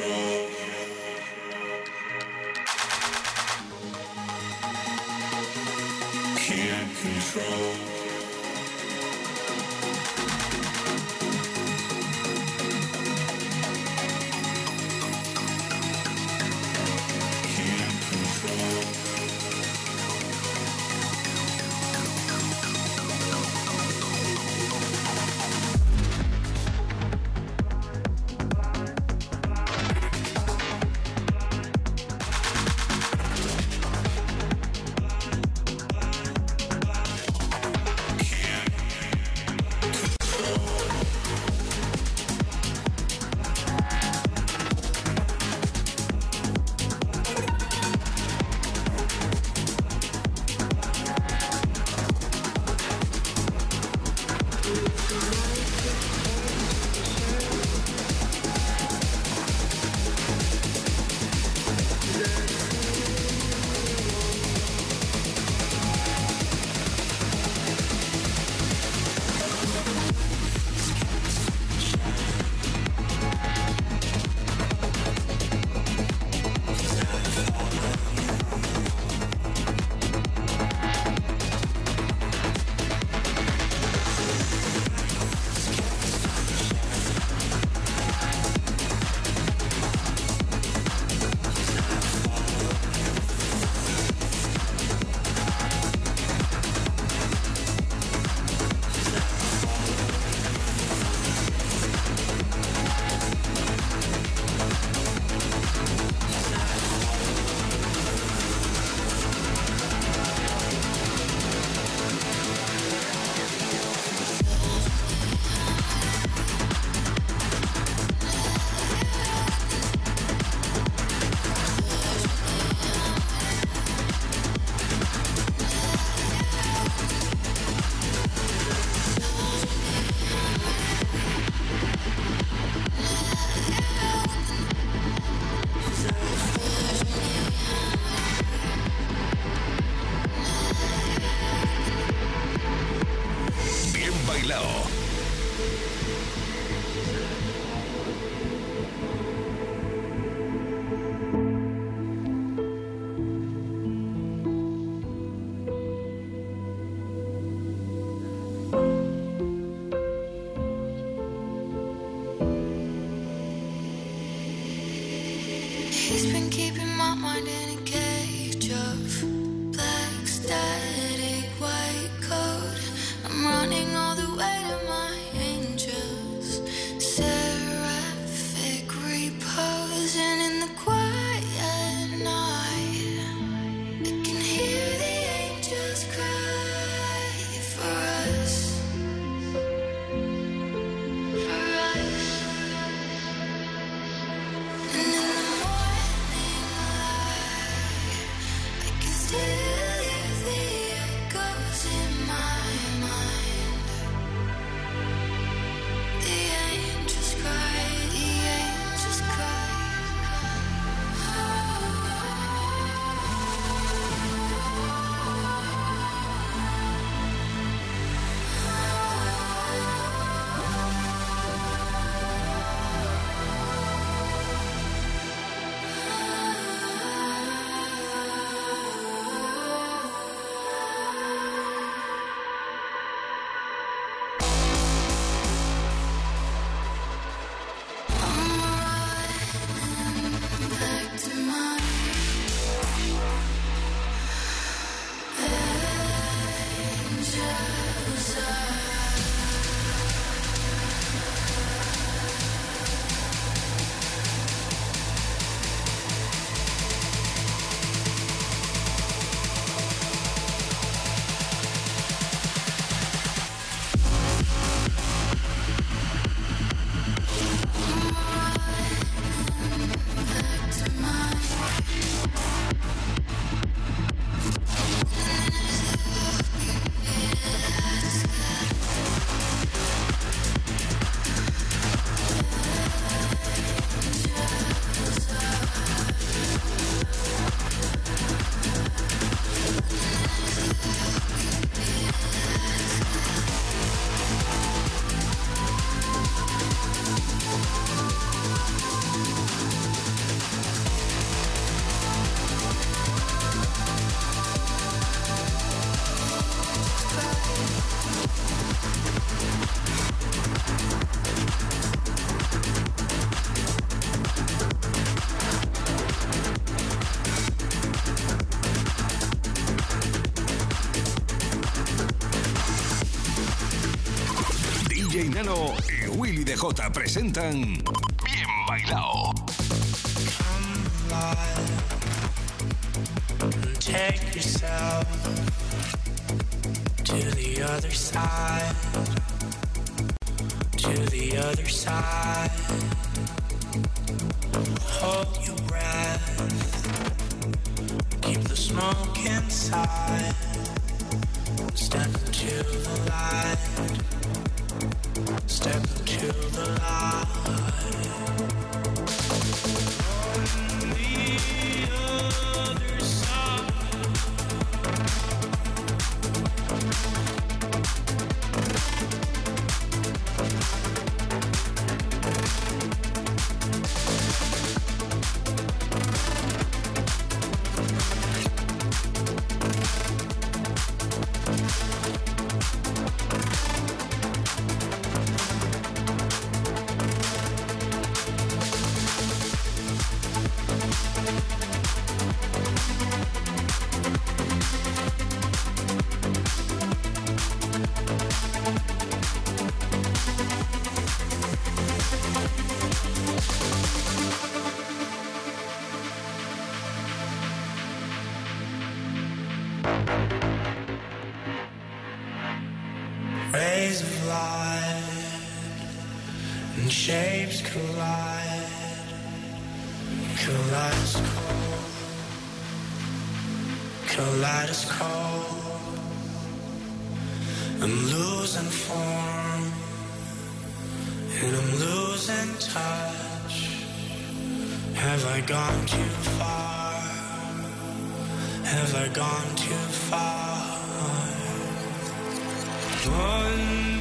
control. DJ presentan Bien Bailao. Take yourself to the other side, to the other side. Hold your breath, keep the smoke inside. Step into the light. and shapes collide, kaleidoscope, kaleidoscope. I'm losing form, and I'm losing touch. Have I gone too far? Have I gone too far? One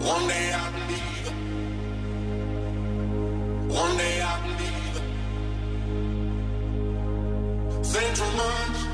One day I believe. be. One day I can be much.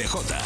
DJ.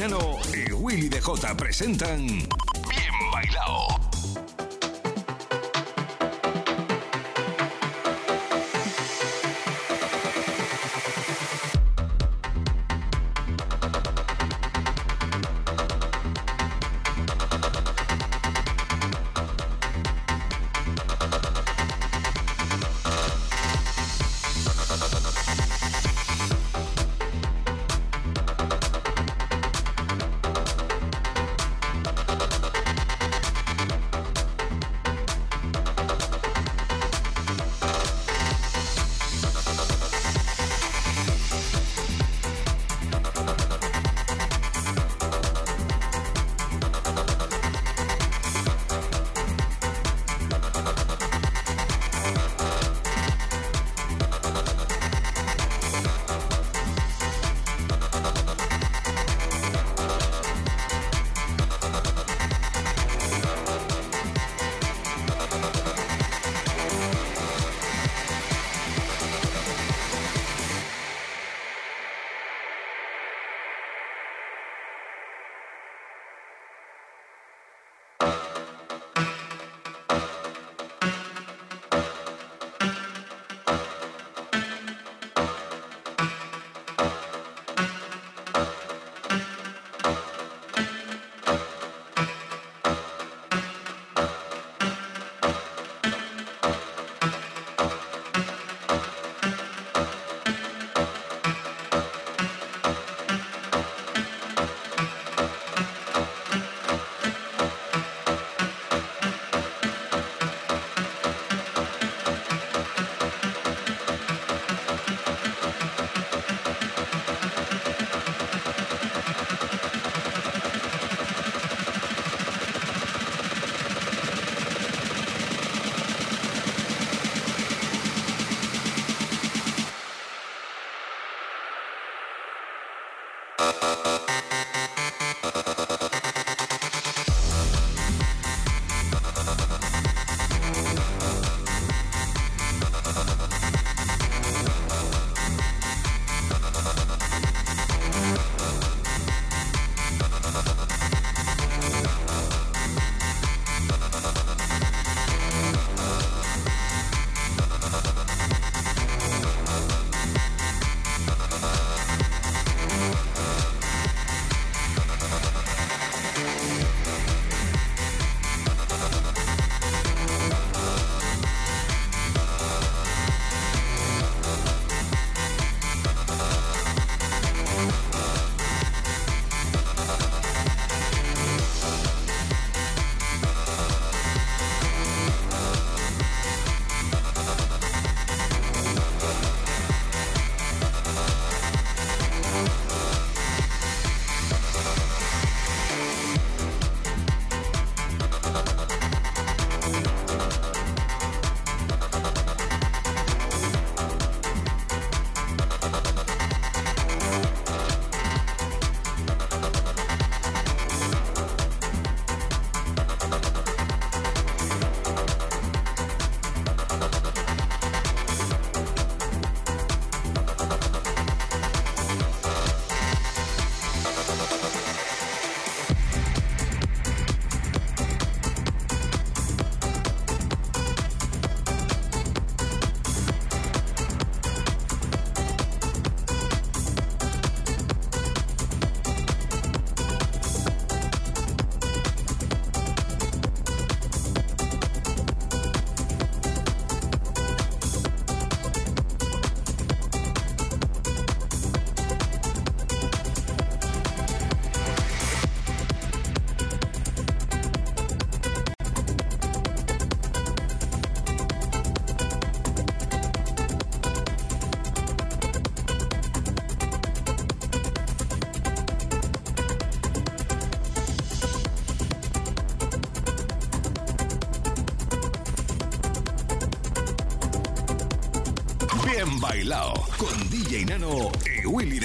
Y Willy DJ presentan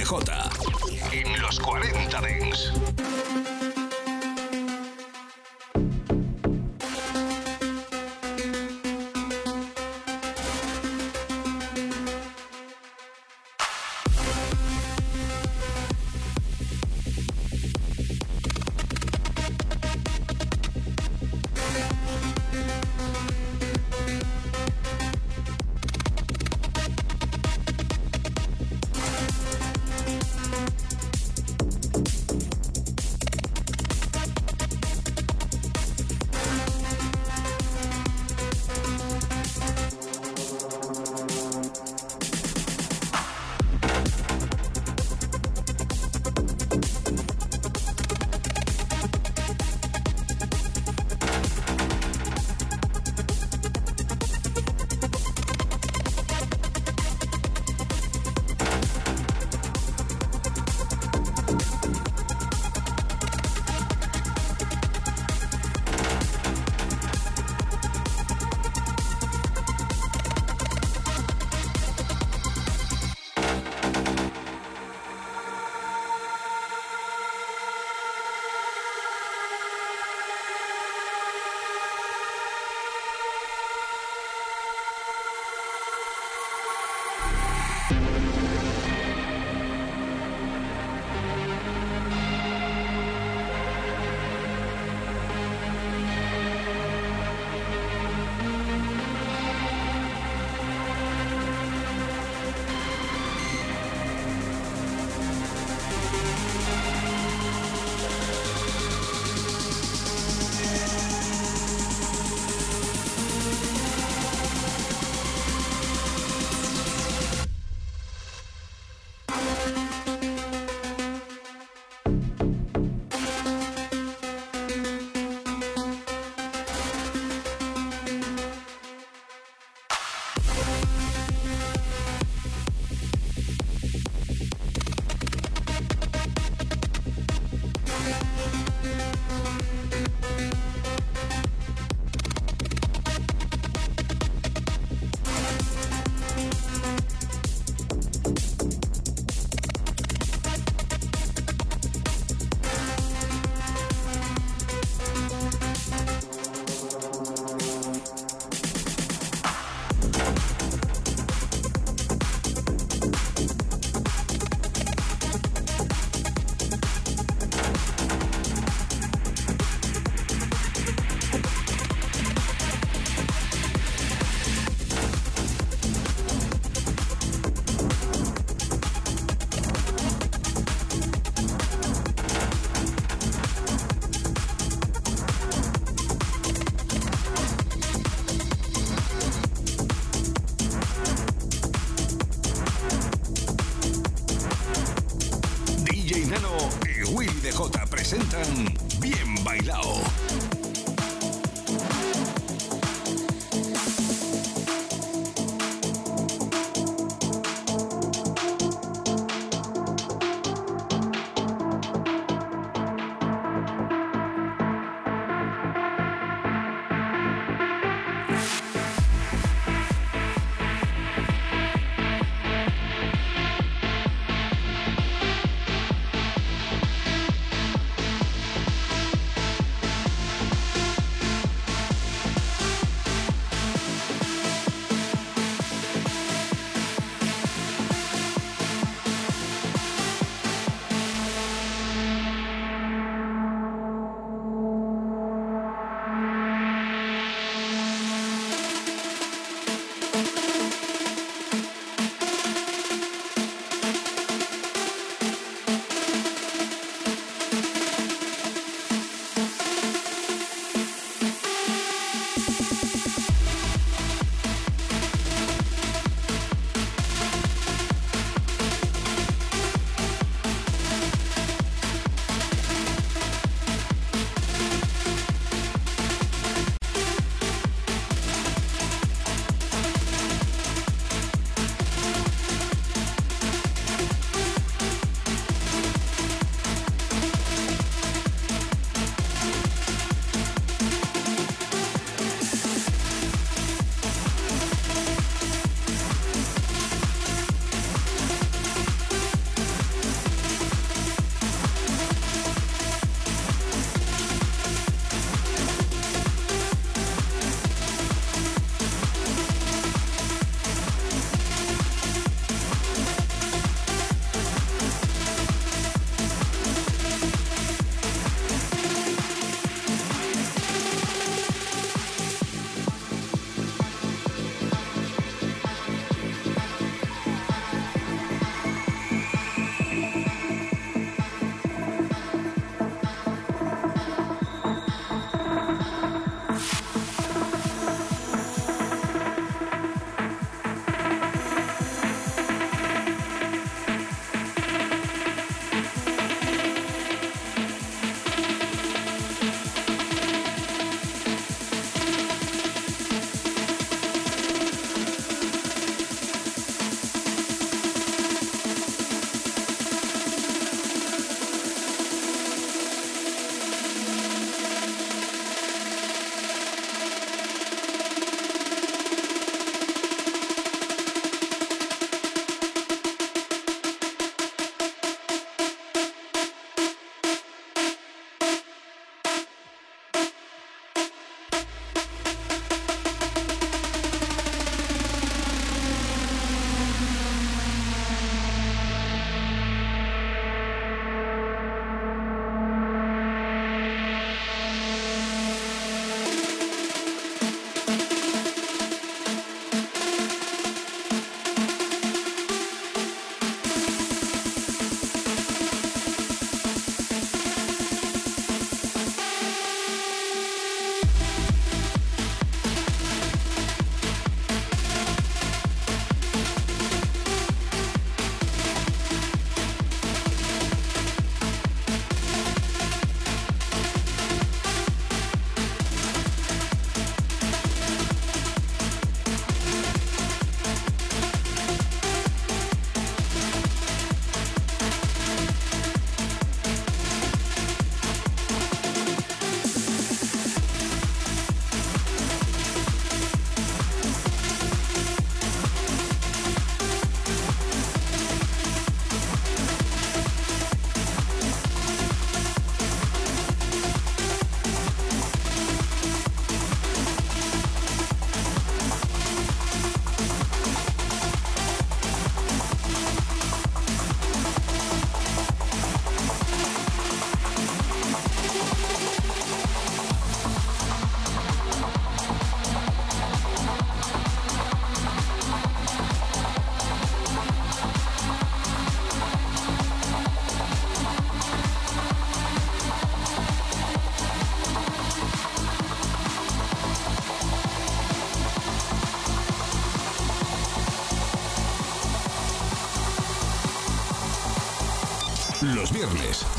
y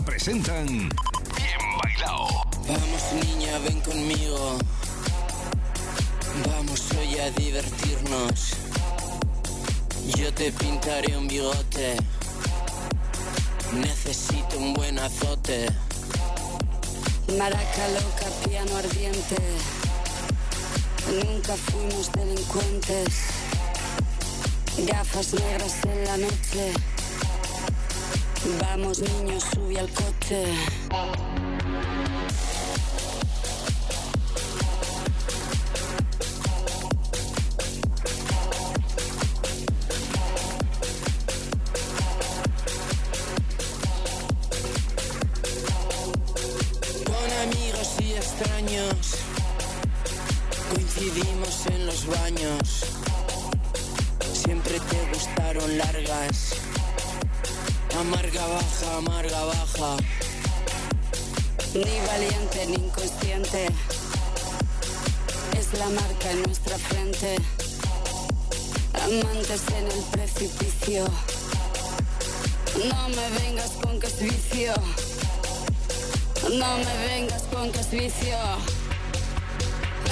Presentan Bien Bailado. Vamos niña, ven conmigo. Vamos hoy a divertirnos. Yo te pintaré un bigote. Necesito un buen azote. Maraca loca, piano ardiente. Nunca fuimos delincuentes. Gafas negras en la noche. Vamos niños, sube al coche.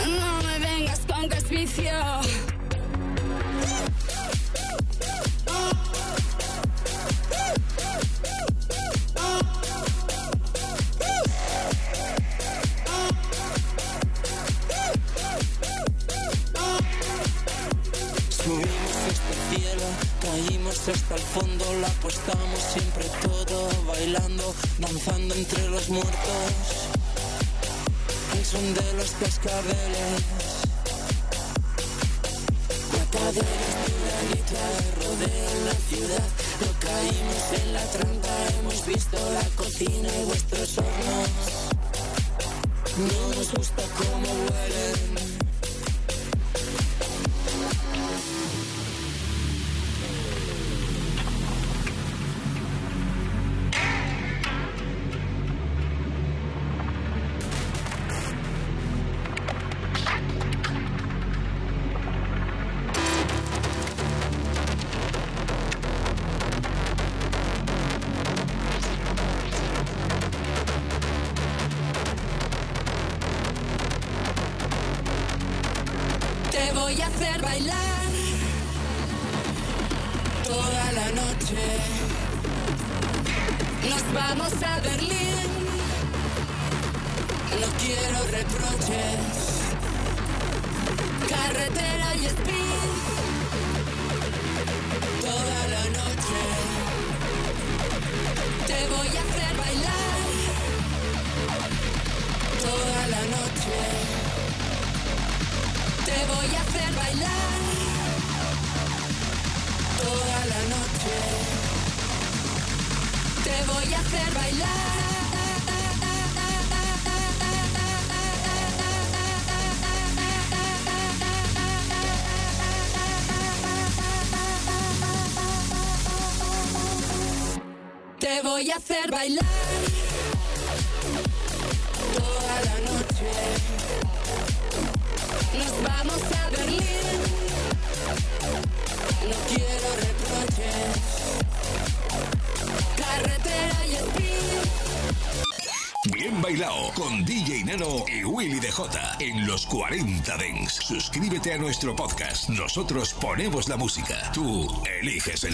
No me vengas con que. Cascabeles. Mataderos de granito rodean la ciudad, no caímos en la trampa, hemos visto la cocina y vuestros hornos. No nos gusta cómo huelen. Hacer bailar toda la noche. Nos vamos a Berlín. No quiero reproches. Carretera y speed. Bien bailado con DJ Nano y Willy DJ en los 40 Dents. Suscríbete a nuestro podcast. Nosotros ponemos la música. Tú eliges el